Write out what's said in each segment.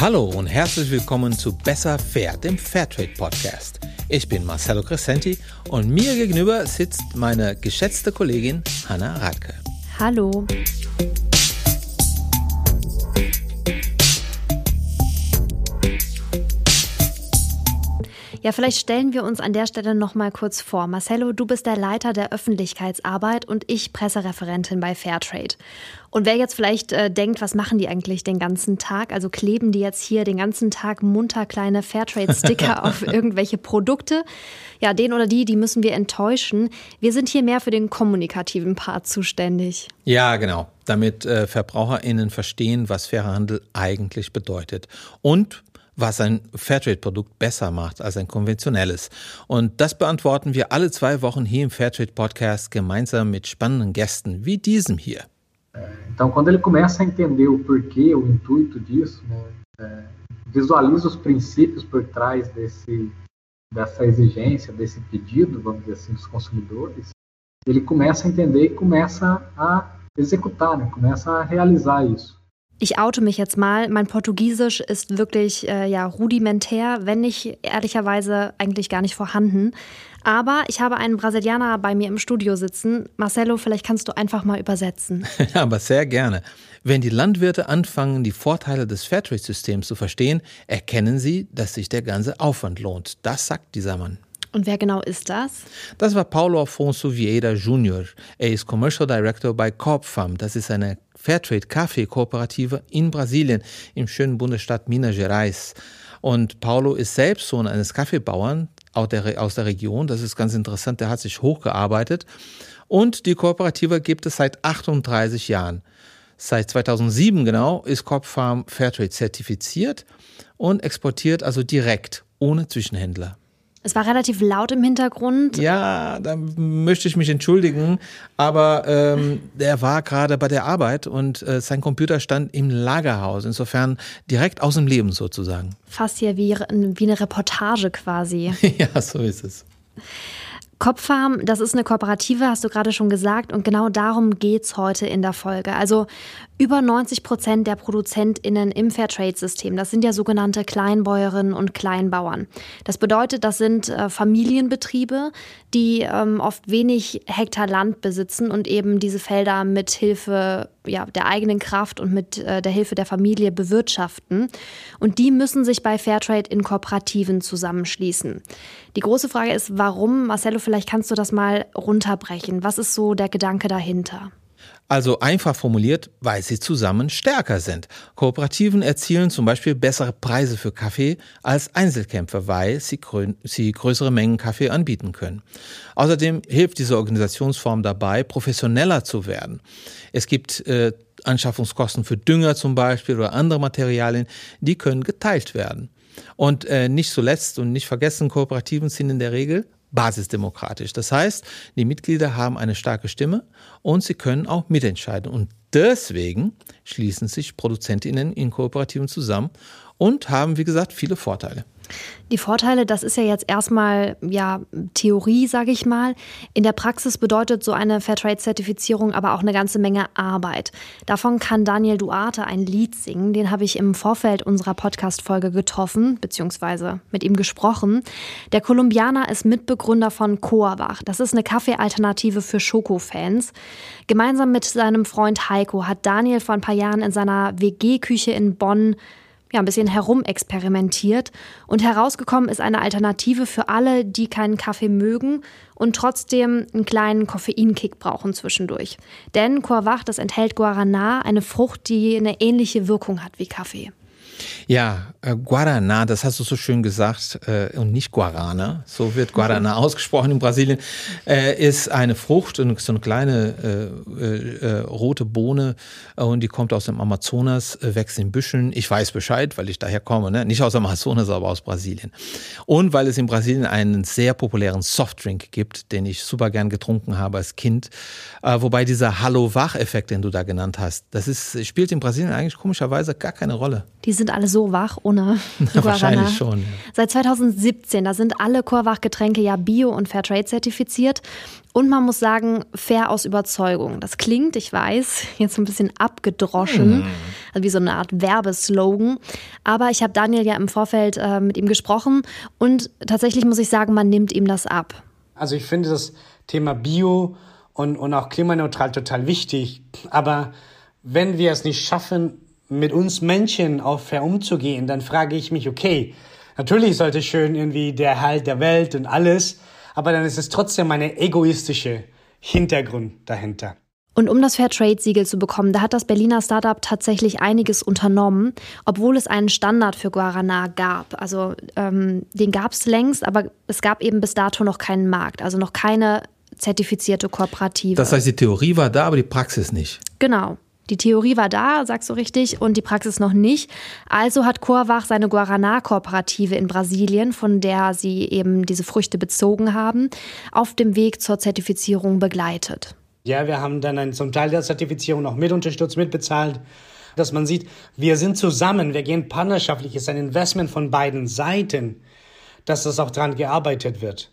Hallo und herzlich willkommen zu Besser Fair, dem Fairtrade Podcast. Ich bin Marcelo Crescenti und mir gegenüber sitzt meine geschätzte Kollegin Hanna Radke. Hallo. Ja, vielleicht stellen wir uns an der Stelle noch mal kurz vor. Marcello, du bist der Leiter der Öffentlichkeitsarbeit und ich Pressereferentin bei Fairtrade. Und wer jetzt vielleicht äh, denkt, was machen die eigentlich den ganzen Tag? Also kleben die jetzt hier den ganzen Tag munter kleine Fairtrade-Sticker auf irgendwelche Produkte? Ja, den oder die, die müssen wir enttäuschen. Wir sind hier mehr für den kommunikativen Part zuständig. Ja, genau. Damit äh, VerbraucherInnen verstehen, was fairer Handel eigentlich bedeutet. Und was ein Fairtrade-Produkt besser macht als ein konventionelles. Und das beantworten wir alle zwei Wochen hier im Fairtrade-Podcast gemeinsam mit spannenden Gästen wie diesem hier. Então, quando ele começa a entender o porquê, o intuito disso, né, visualiza os princípios por trás desse, dessa exigência, desse pedido, vamos dizer assim, dos consumidores, ele começa a entender e começa a executar, né, começa a realizar isso. Ich oute mich jetzt mal. Mein Portugiesisch ist wirklich äh, ja rudimentär, wenn nicht ehrlicherweise eigentlich gar nicht vorhanden. Aber ich habe einen Brasilianer bei mir im Studio sitzen. Marcelo, vielleicht kannst du einfach mal übersetzen. Aber sehr gerne. Wenn die Landwirte anfangen, die Vorteile des Fairtrade-Systems zu verstehen, erkennen sie, dass sich der ganze Aufwand lohnt. Das sagt dieser Mann. Und wer genau ist das? Das war Paulo Afonso Vieira Jr. Er ist Commercial Director bei Corp Farm. Das ist eine Fairtrade Kaffee-Kooperative in Brasilien, im schönen Bundesstaat Minas Gerais. Und Paulo ist selbst Sohn eines Kaffeebauern aus der Region. Das ist ganz interessant. Der hat sich hochgearbeitet. Und die Kooperative gibt es seit 38 Jahren. Seit 2007 genau ist Corp Farm Fairtrade zertifiziert und exportiert also direkt, ohne Zwischenhändler. Es war relativ laut im Hintergrund. Ja, da möchte ich mich entschuldigen, aber ähm, er war gerade bei der Arbeit und äh, sein Computer stand im Lagerhaus, insofern direkt aus dem Leben sozusagen. Fast hier wie, wie eine Reportage quasi. ja, so ist es. Kopfarm, das ist eine Kooperative, hast du gerade schon gesagt, und genau darum geht es heute in der Folge. Also über 90 Prozent der ProduzentInnen im Fairtrade-System, das sind ja sogenannte Kleinbäuerinnen und Kleinbauern. Das bedeutet, das sind äh, Familienbetriebe, die ähm, oft wenig Hektar Land besitzen und eben diese Felder mit Hilfe ja, der eigenen Kraft und mit äh, der Hilfe der Familie bewirtschaften. Und die müssen sich bei Fairtrade in Kooperativen zusammenschließen. Die große Frage ist, warum? Marcello, vielleicht kannst du das mal runterbrechen. Was ist so der Gedanke dahinter? Also einfach formuliert, weil sie zusammen stärker sind. Kooperativen erzielen zum Beispiel bessere Preise für Kaffee als Einzelkämpfer, weil sie, sie größere Mengen Kaffee anbieten können. Außerdem hilft diese Organisationsform dabei, professioneller zu werden. Es gibt äh, Anschaffungskosten für Dünger zum Beispiel oder andere Materialien, die können geteilt werden. Und äh, nicht zuletzt und nicht vergessen, Kooperativen sind in der Regel basisdemokratisch. Das heißt, die Mitglieder haben eine starke Stimme und sie können auch mitentscheiden. Und deswegen schließen sich Produzentinnen in Kooperativen zusammen und haben, wie gesagt, viele Vorteile. Die Vorteile, das ist ja jetzt erstmal ja Theorie, sage ich mal. In der Praxis bedeutet so eine Fairtrade-Zertifizierung aber auch eine ganze Menge Arbeit. Davon kann Daniel Duarte ein Lied singen. Den habe ich im Vorfeld unserer Podcast-Folge getroffen, beziehungsweise mit ihm gesprochen. Der Kolumbianer ist Mitbegründer von Coabach. Das ist eine Kaffeealternative für Schokofans. Gemeinsam mit seinem Freund Heiko hat Daniel vor ein paar Jahren in seiner WG-Küche in Bonn ja, ein bisschen herumexperimentiert und herausgekommen ist eine Alternative für alle, die keinen Kaffee mögen und trotzdem einen kleinen Koffeinkick brauchen zwischendurch. Denn Coavach, das enthält Guarana, eine Frucht, die eine ähnliche Wirkung hat wie Kaffee. Ja, äh, Guarana, das hast du so schön gesagt, äh, und nicht Guarana, so wird Guarana ausgesprochen in Brasilien, äh, ist eine Frucht, so eine kleine äh, äh, rote Bohne äh, und die kommt aus dem Amazonas, wächst in Büscheln. Ich weiß Bescheid, weil ich daher komme, ne? nicht aus dem Amazonas, aber aus Brasilien. Und weil es in Brasilien einen sehr populären Softdrink gibt, den ich super gern getrunken habe als Kind, wobei dieser Hallo-Wach-Effekt, den du da genannt hast, das ist, spielt in Brasilien eigentlich komischerweise gar keine Rolle. Die sind alle so wach ohne Na, Wahrscheinlich schon. Ja. Seit 2017, da sind alle Chorwach-Getränke ja Bio- und Fairtrade zertifiziert. Und man muss sagen, fair aus Überzeugung. Das klingt, ich weiß, jetzt ein bisschen abgedroschen, hm. also wie so eine Art Werbeslogan. Aber ich habe Daniel ja im Vorfeld äh, mit ihm gesprochen und tatsächlich muss ich sagen, man nimmt ihm das ab. Also ich finde das Thema Bio und, und auch klimaneutral total wichtig. Aber wenn wir es nicht schaffen, mit uns Menschen auch fair umzugehen, dann frage ich mich, okay, natürlich sollte schön irgendwie der Erhalt der Welt und alles, aber dann ist es trotzdem eine egoistische Hintergrund dahinter. Und um das Fairtrade-Siegel zu bekommen, da hat das Berliner Startup tatsächlich einiges unternommen, obwohl es einen Standard für Guarana gab. Also ähm, den gab es längst, aber es gab eben bis dato noch keinen Markt, also noch keine zertifizierte Kooperative. Das heißt, die Theorie war da, aber die Praxis nicht. Genau. Die Theorie war da, sagst du richtig, und die Praxis noch nicht. Also hat Corvach seine Guaraná-Kooperative in Brasilien, von der sie eben diese Früchte bezogen haben, auf dem Weg zur Zertifizierung begleitet. Ja, wir haben dann einen, zum Teil der Zertifizierung auch mit unterstützt, mitbezahlt, dass man sieht, wir sind zusammen, wir gehen partnerschaftlich, es ist ein Investment von beiden Seiten, dass das auch dran gearbeitet wird.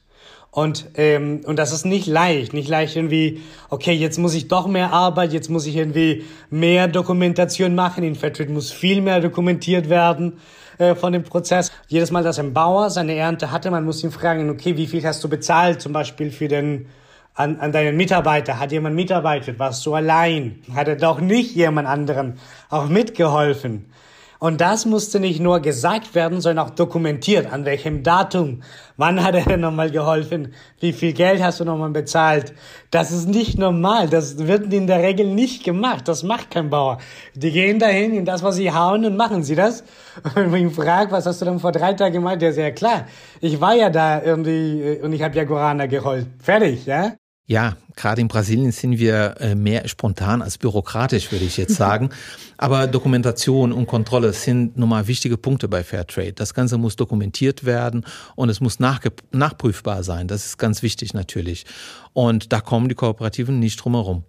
Und, ähm, und das ist nicht leicht, nicht leicht irgendwie, okay, jetzt muss ich doch mehr Arbeit, jetzt muss ich irgendwie mehr Dokumentation machen. In Fairtrade muss viel mehr dokumentiert werden äh, von dem Prozess. Jedes Mal, dass ein Bauer seine Ernte hatte, man muss ihn fragen, okay, wie viel hast du bezahlt zum Beispiel für den an, an deinen Mitarbeiter? Hat jemand mitarbeitet? Warst du allein? Hat er doch nicht jemand anderen auch mitgeholfen? Und das musste nicht nur gesagt werden, sondern auch dokumentiert. An welchem Datum? Wann hat er denn nochmal geholfen? Wie viel Geld hast du nochmal bezahlt? Das ist nicht normal. Das wird in der Regel nicht gemacht. Das macht kein Bauer. Die gehen dahin in das, was sie hauen und machen sie das. Und wenn ich ihn frage, was hast du denn vor drei Tagen gemacht? Der ist ja klar. Ich war ja da irgendwie äh, und ich habe ja Guarana geholt. Fertig, ja? Ja, gerade in Brasilien sind wir äh, mehr spontan als bürokratisch, würde ich jetzt sagen. Aber Dokumentation und Kontrolle sind nun mal wichtige Punkte bei Fairtrade. Das Ganze muss dokumentiert werden und es muss nachprüfbar sein. Das ist ganz wichtig natürlich. Und da kommen die Kooperativen nicht drum herum.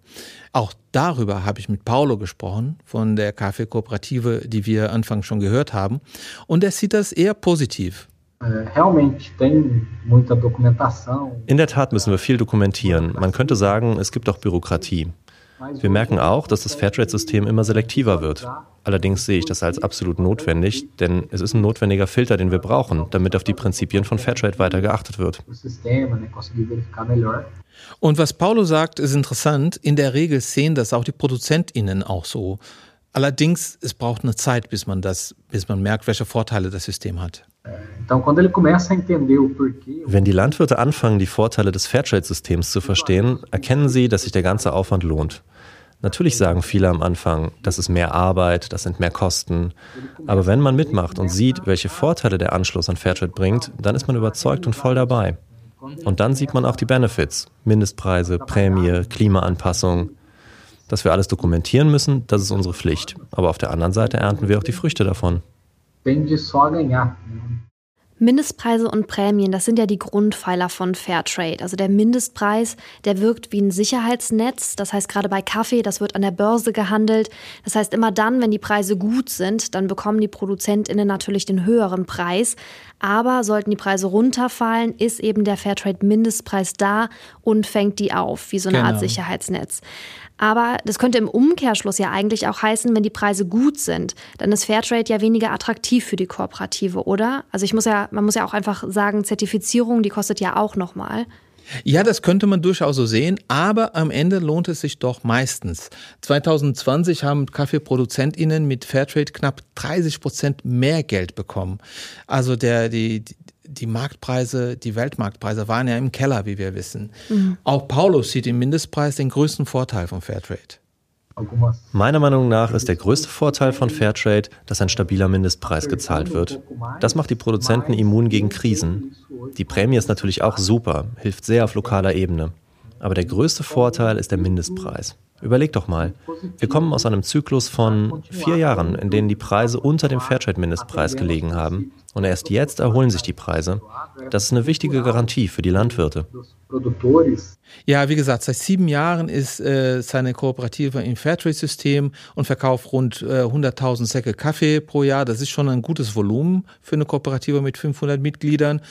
Auch darüber habe ich mit Paulo gesprochen von der Kaffeekooperative, die wir anfangs schon gehört haben. Und er sieht das eher positiv. In der Tat müssen wir viel dokumentieren. Man könnte sagen, es gibt auch Bürokratie. Wir merken auch, dass das Fairtrade-System immer selektiver wird. Allerdings sehe ich das als absolut notwendig, denn es ist ein notwendiger Filter, den wir brauchen, damit auf die Prinzipien von Fairtrade weiter geachtet wird. Und was Paulo sagt, ist interessant. In der Regel sehen das auch die ProduzentInnen auch so. Allerdings, es braucht eine Zeit, bis man das, bis man merkt, welche Vorteile das System hat. Wenn die Landwirte anfangen, die Vorteile des Fairtrade-Systems zu verstehen, erkennen sie, dass sich der ganze Aufwand lohnt. Natürlich sagen viele am Anfang, das ist mehr Arbeit, das sind mehr Kosten. Aber wenn man mitmacht und sieht, welche Vorteile der Anschluss an Fairtrade bringt, dann ist man überzeugt und voll dabei. Und dann sieht man auch die Benefits, Mindestpreise, Prämie, Klimaanpassung. Dass wir alles dokumentieren müssen, das ist unsere Pflicht. Aber auf der anderen Seite ernten wir auch die Früchte davon tende só a ganhar. Mindestpreise und Prämien, das sind ja die Grundpfeiler von Fairtrade. Also der Mindestpreis, der wirkt wie ein Sicherheitsnetz. Das heißt, gerade bei Kaffee, das wird an der Börse gehandelt. Das heißt, immer dann, wenn die Preise gut sind, dann bekommen die ProduzentInnen natürlich den höheren Preis. Aber sollten die Preise runterfallen, ist eben der Fairtrade-Mindestpreis da und fängt die auf, wie so eine genau. Art Sicherheitsnetz. Aber das könnte im Umkehrschluss ja eigentlich auch heißen, wenn die Preise gut sind, dann ist Fairtrade ja weniger attraktiv für die Kooperative, oder? Also ich muss ja, man muss ja auch einfach sagen, Zertifizierung, die kostet ja auch nochmal. Ja, das könnte man durchaus so sehen, aber am Ende lohnt es sich doch meistens. 2020 haben Kaffeeproduzentinnen mit Fairtrade knapp 30 Prozent mehr Geld bekommen. Also der, die, die Marktpreise, die Weltmarktpreise waren ja im Keller, wie wir wissen. Mhm. Auch Paulus sieht im Mindestpreis den größten Vorteil von Fairtrade. Meiner Meinung nach ist der größte Vorteil von Fairtrade, dass ein stabiler Mindestpreis gezahlt wird. Das macht die Produzenten immun gegen Krisen. Die Prämie ist natürlich auch super, hilft sehr auf lokaler Ebene. Aber der größte Vorteil ist der Mindestpreis. Überleg doch mal, wir kommen aus einem Zyklus von vier Jahren, in denen die Preise unter dem Fairtrade-Mindestpreis gelegen haben. Und erst jetzt erholen sich die Preise. Das ist eine wichtige Garantie für die Landwirte. Ja, wie gesagt, seit sieben Jahren ist äh, seine Kooperative im Fairtrade-System und verkauft rund äh, 100.000 Säcke Kaffee pro Jahr. Das ist schon ein gutes Volumen für eine Kooperative mit 500 Mitgliedern.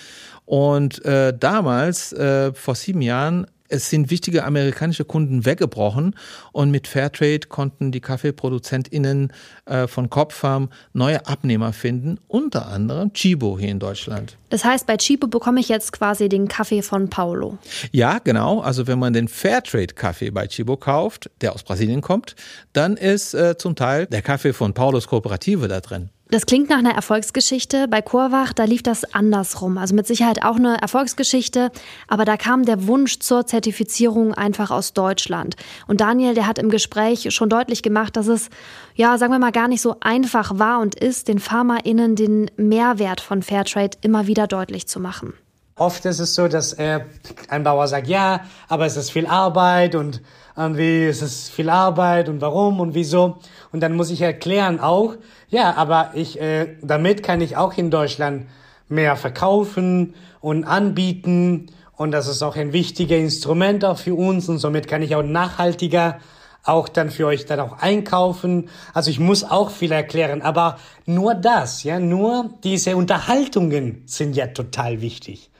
Und äh, damals, äh, vor sieben Jahren, es sind wichtige amerikanische Kunden weggebrochen und mit Fairtrade konnten die KaffeeproduzentInnen äh, von Kopffarm neue Abnehmer finden, unter anderem Chibo hier in Deutschland. Das heißt, bei Chibo bekomme ich jetzt quasi den Kaffee von Paulo. Ja, genau. Also wenn man den Fairtrade-Kaffee bei Chibo kauft, der aus Brasilien kommt, dann ist äh, zum Teil der Kaffee von Paulos Kooperative da drin. Das klingt nach einer Erfolgsgeschichte. Bei Chorwach, da lief das andersrum. Also mit Sicherheit auch eine Erfolgsgeschichte. Aber da kam der Wunsch zur Zertifizierung einfach aus Deutschland. Und Daniel, der hat im Gespräch schon deutlich gemacht, dass es, ja, sagen wir mal, gar nicht so einfach war und ist, den FarmerInnen den Mehrwert von Fairtrade immer wieder deutlich zu machen. Oft ist es so, dass äh, ein Bauer sagt, ja, aber es ist viel Arbeit und irgendwie ist es viel Arbeit und warum und wieso. Und dann muss ich erklären auch, ja, aber ich, äh, damit kann ich auch in Deutschland mehr verkaufen und anbieten. Und das ist auch ein wichtiger Instrument auch für uns und somit kann ich auch nachhaltiger auch dann für euch dann auch einkaufen. Also ich muss auch viel erklären, aber nur das, ja, nur diese Unterhaltungen sind ja total wichtig.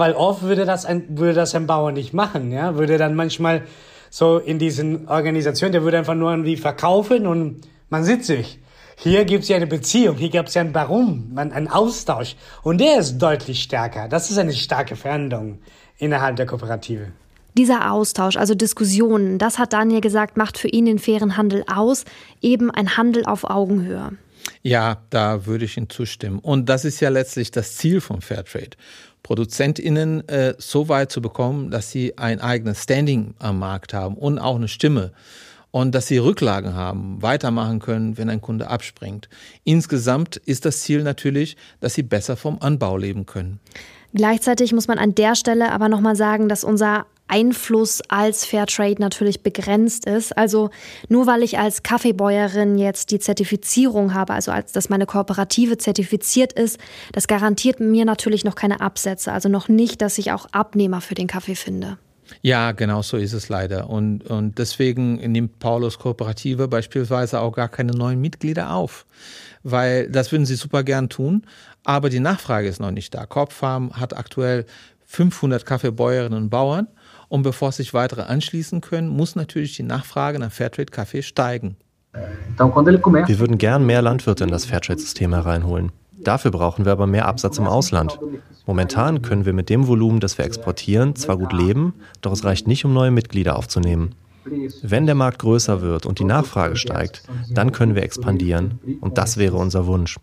Weil oft würde das ein, würde das ein Bauer nicht machen, ja, würde dann manchmal so in diesen Organisationen, der würde einfach nur irgendwie verkaufen und man sitzt sich. Hier gibt es ja eine Beziehung, hier gibt es ja ein Warum, einen Austausch. Und der ist deutlich stärker. Das ist eine starke Veränderung innerhalb der Kooperative. Dieser Austausch, also Diskussionen, das hat Daniel gesagt, macht für ihn den fairen Handel aus, eben ein Handel auf Augenhöhe. Ja, da würde ich Ihnen zustimmen. Und das ist ja letztlich das Ziel von Fairtrade. ProduzentInnen äh, so weit zu bekommen, dass sie ein eigenes Standing am Markt haben und auch eine Stimme und dass sie Rücklagen haben, weitermachen können, wenn ein Kunde abspringt. Insgesamt ist das Ziel natürlich, dass sie besser vom Anbau leben können. Gleichzeitig muss man an der Stelle aber nochmal sagen, dass unser Einfluss als Fairtrade natürlich begrenzt ist. Also nur weil ich als Kaffeebäuerin jetzt die Zertifizierung habe, also als dass meine Kooperative zertifiziert ist, das garantiert mir natürlich noch keine Absätze, also noch nicht, dass ich auch Abnehmer für den Kaffee finde. Ja, genau so ist es leider. Und, und deswegen nimmt Paulus Kooperative beispielsweise auch gar keine neuen Mitglieder auf. Weil das würden sie super gern tun, aber die Nachfrage ist noch nicht da. Korbfarm hat aktuell 500 Kaffeebäuerinnen und Bauern und bevor sich weitere anschließen können, muss natürlich die Nachfrage nach Fairtrade-Kaffee steigen. Wir würden gern mehr Landwirte in das Fairtrade-System hereinholen. Dafür brauchen wir aber mehr Absatz im Ausland. Momentan können wir mit dem Volumen, das wir exportieren, zwar gut leben, doch es reicht nicht, um neue Mitglieder aufzunehmen. Wenn der Markt größer wird und die Nachfrage steigt, dann können wir expandieren. Und das wäre unser Wunsch.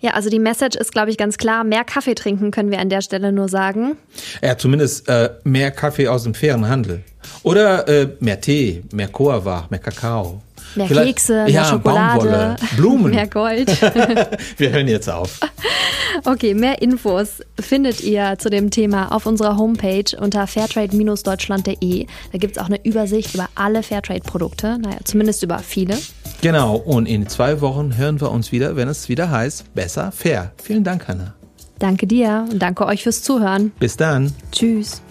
Ja, also die Message ist, glaube ich, ganz klar. Mehr Kaffee trinken können wir an der Stelle nur sagen. Ja, zumindest äh, mehr Kaffee aus dem fairen Handel. Oder äh, mehr Tee, mehr Koava, mehr Kakao. Mehr Vielleicht, Kekse, mehr ja, Schokolade, Baumwolle, Blumen. mehr Gold. Wir hören jetzt auf. Okay, mehr Infos findet ihr zu dem Thema auf unserer Homepage unter fairtrade-deutschland.de. Da gibt es auch eine Übersicht über alle Fairtrade-Produkte, naja, zumindest über viele. Genau, und in zwei Wochen hören wir uns wieder, wenn es wieder heißt, besser fair. Vielen Dank, Hanna. Danke dir und danke euch fürs Zuhören. Bis dann. Tschüss.